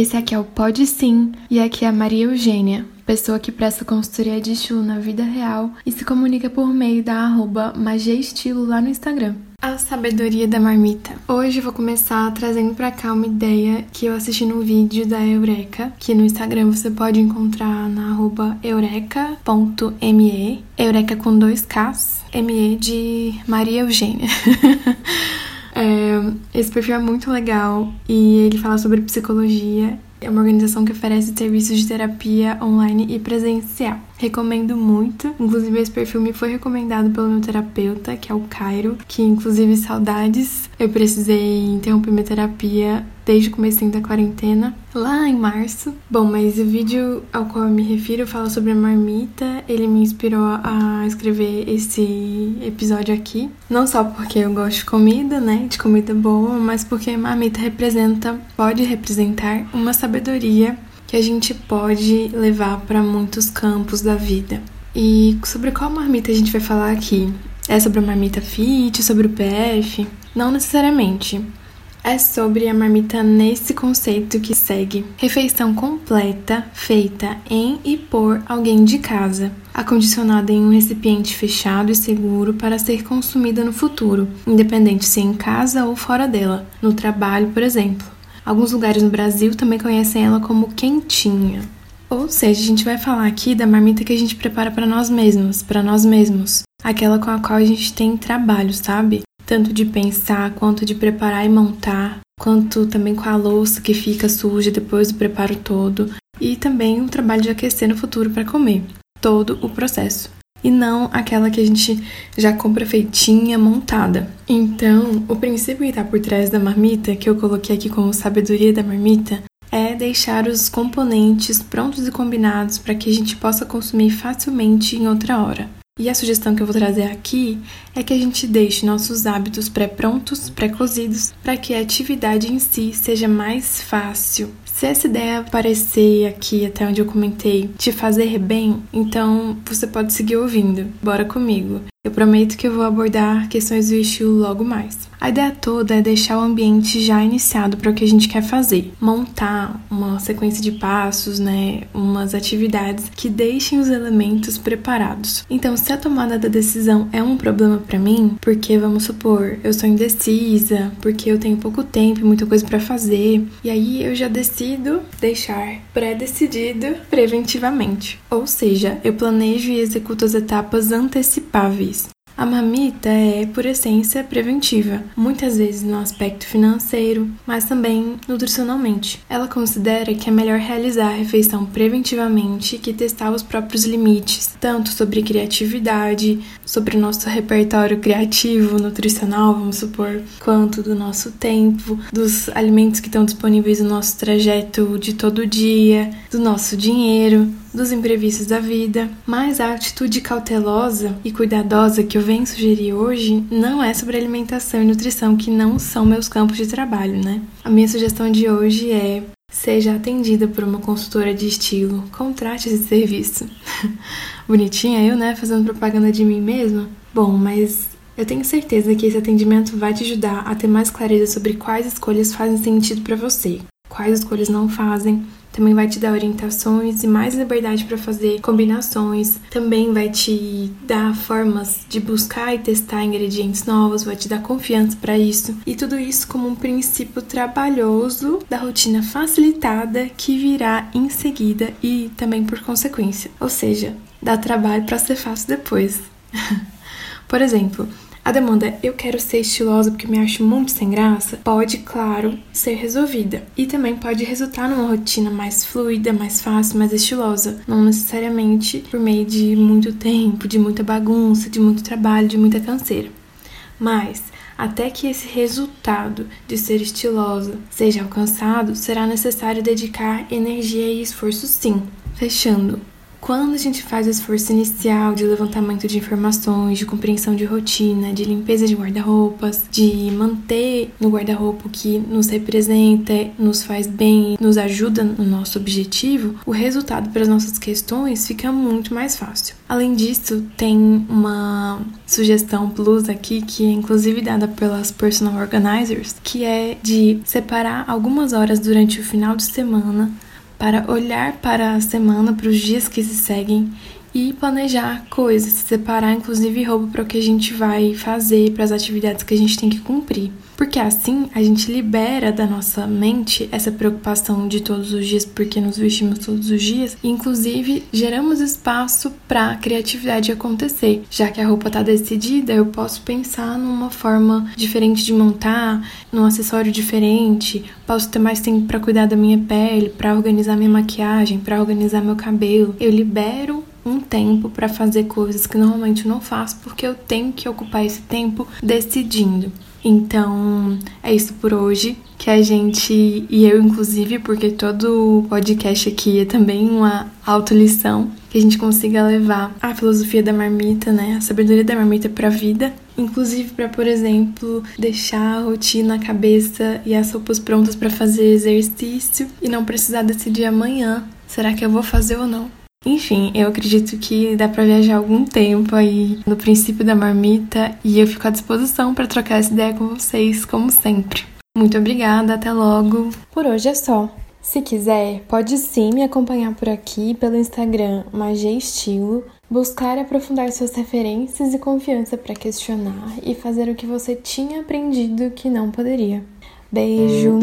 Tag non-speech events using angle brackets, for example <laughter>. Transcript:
Esse aqui é o Pode Sim e aqui é a Maria Eugênia, pessoa que presta consultoria de estilo na vida real e se comunica por meio da arroba Estilo lá no Instagram. A sabedoria da marmita. Hoje eu vou começar trazendo pra cá uma ideia que eu assisti no vídeo da Eureka, que no Instagram você pode encontrar na arroba eureka.me, Eureka com dois Ks, ME de Maria Eugênia. <laughs> É, esse perfil é muito legal e ele fala sobre psicologia. É uma organização que oferece serviços de terapia online e presencial. Recomendo muito. Inclusive, esse perfil me foi recomendado pelo meu terapeuta, que é o Cairo, que inclusive saudades. Eu precisei interromper minha terapia desde o começo da quarentena, lá em março. Bom, mas o vídeo ao qual eu me refiro fala sobre a marmita. Ele me inspirou a escrever esse episódio aqui. Não só porque eu gosto de comida, né? De comida boa, mas porque a marmita representa, pode representar uma sabedoria que a gente pode levar para muitos campos da vida. E sobre qual marmita a gente vai falar aqui? É sobre a marmita fit, sobre o PF? Não necessariamente. É sobre a marmita nesse conceito que segue: refeição completa feita em e por alguém de casa, acondicionada em um recipiente fechado e seguro para ser consumida no futuro, independente se em casa ou fora dela, no trabalho, por exemplo. Alguns lugares no Brasil também conhecem ela como quentinha. Ou seja, a gente vai falar aqui da marmita que a gente prepara para nós mesmos, para nós mesmos. Aquela com a qual a gente tem trabalho, sabe? Tanto de pensar, quanto de preparar e montar, quanto também com a louça que fica suja depois do preparo todo, e também o trabalho de aquecer no futuro para comer. Todo o processo e não aquela que a gente já compra feitinha, montada. Então, o princípio que está por trás da marmita, que eu coloquei aqui como sabedoria da marmita, é deixar os componentes prontos e combinados para que a gente possa consumir facilmente em outra hora. E a sugestão que eu vou trazer aqui é que a gente deixe nossos hábitos pré-prontos, pré-cozidos, para que a atividade em si seja mais fácil, se essa ideia aparecer aqui, até onde eu comentei, te fazer bem, então você pode seguir ouvindo. Bora comigo. Eu prometo que eu vou abordar questões do estilo logo mais. A ideia toda é deixar o ambiente já iniciado para o que a gente quer fazer, montar uma sequência de passos, né, umas atividades que deixem os elementos preparados. Então, se a tomada da decisão é um problema para mim, porque vamos supor, eu sou indecisa, porque eu tenho pouco tempo e muita coisa para fazer, e aí eu já decido deixar pré-decidido preventivamente. Ou seja, eu planejo e executo as etapas antecipáveis. A marmita é, por essência, preventiva, muitas vezes no aspecto financeiro, mas também nutricionalmente. Ela considera que é melhor realizar a refeição preventivamente que testar os próprios limites, tanto sobre criatividade, sobre o nosso repertório criativo, nutricional, vamos supor, quanto do nosso tempo, dos alimentos que estão disponíveis no nosso trajeto de todo dia, do nosso dinheiro, dos imprevistos da vida, mas a atitude cautelosa e cuidadosa que eu venho sugerir hoje não é sobre alimentação e nutrição, que não são meus campos de trabalho, né? A minha sugestão de hoje é Seja atendida por uma consultora de estilo, contrate esse serviço. <laughs> Bonitinha eu, né? Fazendo propaganda de mim mesma? Bom, mas eu tenho certeza que esse atendimento vai te ajudar a ter mais clareza sobre quais escolhas fazem sentido para você, quais escolhas não fazem, também vai te dar orientações e mais liberdade para fazer combinações. Também vai te dar formas de buscar e testar ingredientes novos, vai te dar confiança para isso. E tudo isso como um princípio trabalhoso da rotina facilitada que virá em seguida e também por consequência. Ou seja, dá trabalho para ser fácil depois. <laughs> por exemplo, a demanda eu quero ser estilosa porque me acho muito sem graça pode, claro, ser resolvida. E também pode resultar numa rotina mais fluida, mais fácil, mais estilosa. Não necessariamente por meio de muito tempo, de muita bagunça, de muito trabalho, de muita canseira. Mas até que esse resultado de ser estilosa seja alcançado, será necessário dedicar energia e esforço sim. Fechando, Quando a gente faz o esforço inicial de levantamento de informações, de compreensão de rotina, de limpeza de guarda-roupas, de manter no guarda-roupa o que nos representa, nos faz bem, nos ajuda no nosso objetivo, o resultado para as nossas questões fica muito mais fácil. Além disso, tem uma sugestão plus aqui que é inclusive dada pelas personal organizers, que é de separar algumas horas durante o final de semana para olhar para a semana, para os dias que se seguem e planejar coisas, separar inclusive roupa para o que a gente vai fazer, para as atividades que a gente tem que cumprir. Porque assim a gente libera da nossa mente essa preocupação de todos os dias, porque nos vestimos todos os dias, e inclusive geramos espaço para a criatividade acontecer. Já que a roupa está decidida, eu posso pensar numa forma diferente de montar, num acessório diferente, posso ter mais tempo para cuidar da minha pele, para organizar minha maquiagem, para organizar meu cabelo. Eu libero um tempo para fazer coisas que normalmente não faço porque eu tenho que ocupar esse tempo decidindo. Então, é isso por hoje. Que a gente, e eu inclusive, porque todo podcast aqui é também uma autolição, que a gente consiga levar a filosofia da marmita, né, a sabedoria da marmita para a vida, inclusive para, por exemplo, deixar a rotina, a cabeça e as roupas prontas para fazer exercício e não precisar decidir amanhã, será que eu vou fazer ou não? Enfim, eu acredito que dá para viajar algum tempo aí no princípio da marmita e eu fico à disposição para trocar essa ideia com vocês, como sempre. Muito obrigada, até logo. Por hoje é só. Se quiser, pode sim me acompanhar por aqui pelo Instagram Magia Estilo, buscar aprofundar suas referências e confiança para questionar e fazer o que você tinha aprendido que não poderia. Beijo!